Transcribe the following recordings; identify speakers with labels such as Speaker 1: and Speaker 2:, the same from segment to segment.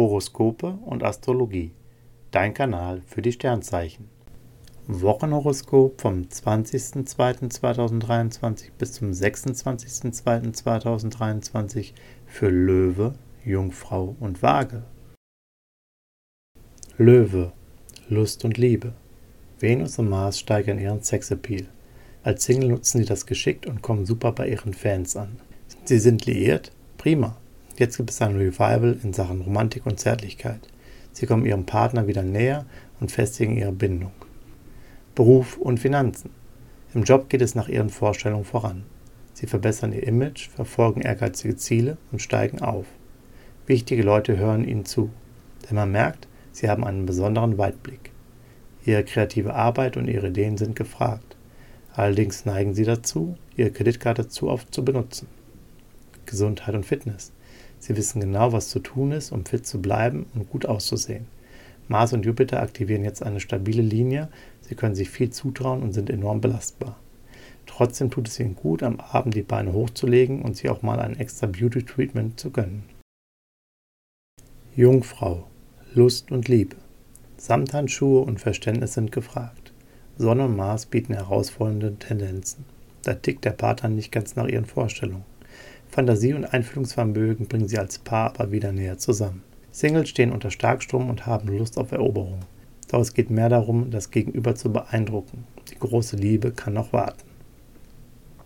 Speaker 1: Horoskope und Astrologie. Dein Kanal für die Sternzeichen. Wochenhoroskop vom 20.02.2023 bis zum 26.02.2023 für Löwe, Jungfrau und Waage. Löwe, Lust und Liebe. Venus und Mars steigern ihren Sexappeal. Als Single nutzen sie das geschickt und kommen super bei ihren Fans an. Sie sind liiert? Prima. Jetzt gibt es ein Revival in Sachen Romantik und Zärtlichkeit. Sie kommen ihrem Partner wieder näher und festigen ihre Bindung. Beruf und Finanzen. Im Job geht es nach ihren Vorstellungen voran. Sie verbessern ihr Image, verfolgen ehrgeizige Ziele und steigen auf. Wichtige Leute hören ihnen zu, denn man merkt, sie haben einen besonderen Weitblick. Ihre kreative Arbeit und ihre Ideen sind gefragt. Allerdings neigen sie dazu, ihre Kreditkarte zu oft zu benutzen. Gesundheit und Fitness. Sie wissen genau, was zu tun ist, um fit zu bleiben und gut auszusehen. Mars und Jupiter aktivieren jetzt eine stabile Linie, sie können sich viel zutrauen und sind enorm belastbar. Trotzdem tut es ihnen gut, am Abend die Beine hochzulegen und sich auch mal ein extra Beauty-Treatment zu gönnen. Jungfrau, Lust und Liebe. Samthandschuhe und Verständnis sind gefragt. Sonne und Mars bieten herausfordernde Tendenzen. Da tickt der Partner nicht ganz nach ihren Vorstellungen. Fantasie und Einfühlungsvermögen bringen sie als Paar aber wieder näher zusammen. Singles stehen unter Starkstrom und haben Lust auf Eroberung. Doch es geht mehr darum, das Gegenüber zu beeindrucken. Die große Liebe kann noch warten.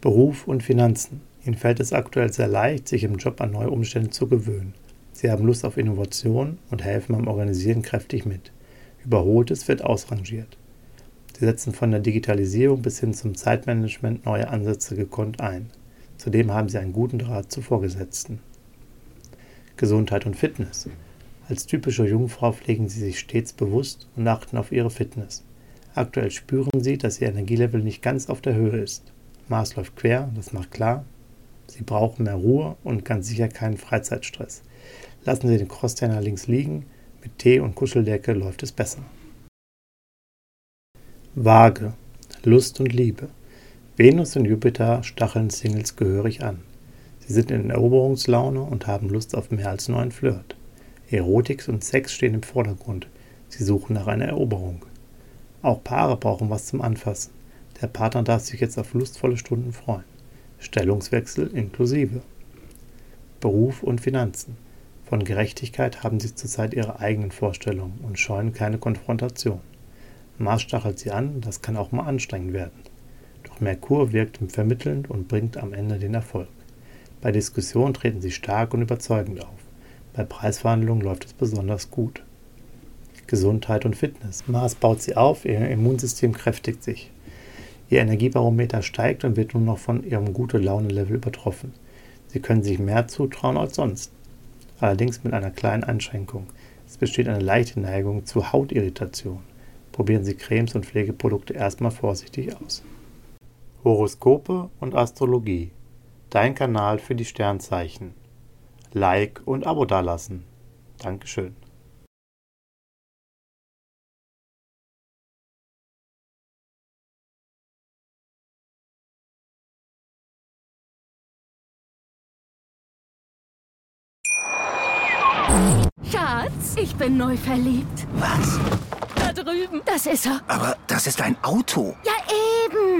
Speaker 1: Beruf und Finanzen. Ihnen fällt es aktuell sehr leicht, sich im Job an neue Umstände zu gewöhnen. Sie haben Lust auf Innovation und helfen beim Organisieren kräftig mit. Überholtes wird ausrangiert. Sie setzen von der Digitalisierung bis hin zum Zeitmanagement neue Ansätze gekonnt ein. Zudem haben sie einen guten Draht zu Vorgesetzten. Gesundheit und Fitness. Als typische Jungfrau pflegen sie sich stets bewusst und achten auf ihre Fitness. Aktuell spüren sie, dass ihr Energielevel nicht ganz auf der Höhe ist. Mars läuft quer, das macht klar. Sie brauchen mehr Ruhe und ganz sicher keinen Freizeitstress. Lassen Sie den Crosstrainer links liegen, mit Tee und Kuscheldecke läuft es besser. Waage, Lust und Liebe. Venus und Jupiter stacheln Singles gehörig an. Sie sind in Eroberungslaune und haben Lust auf mehr als nur ein Flirt. Erotik und Sex stehen im Vordergrund. Sie suchen nach einer Eroberung. Auch Paare brauchen was zum Anfassen. Der Partner darf sich jetzt auf lustvolle Stunden freuen. Stellungswechsel inklusive. Beruf und Finanzen. Von Gerechtigkeit haben sie zurzeit ihre eigenen Vorstellungen und scheuen keine Konfrontation. Mars stachelt sie an, das kann auch mal anstrengend werden. Merkur wirkt vermittelnd und bringt am Ende den Erfolg. Bei Diskussionen treten sie stark und überzeugend auf. Bei Preisverhandlungen läuft es besonders gut. Gesundheit und Fitness. Mars baut sie auf, ihr Immunsystem kräftigt sich. Ihr Energiebarometer steigt und wird nun noch von ihrem Gute-Laune-Level übertroffen. Sie können sich mehr zutrauen als sonst. Allerdings mit einer kleinen Einschränkung. Es besteht eine leichte Neigung zu Hautirritation. Probieren Sie Cremes und Pflegeprodukte erstmal vorsichtig aus. Horoskope und Astrologie. Dein Kanal für die Sternzeichen. Like und Abo dalassen. Dankeschön.
Speaker 2: Schatz, ich bin neu verliebt.
Speaker 3: Was?
Speaker 2: Da drüben. Das ist er.
Speaker 3: Aber das ist ein Auto.
Speaker 2: Ja,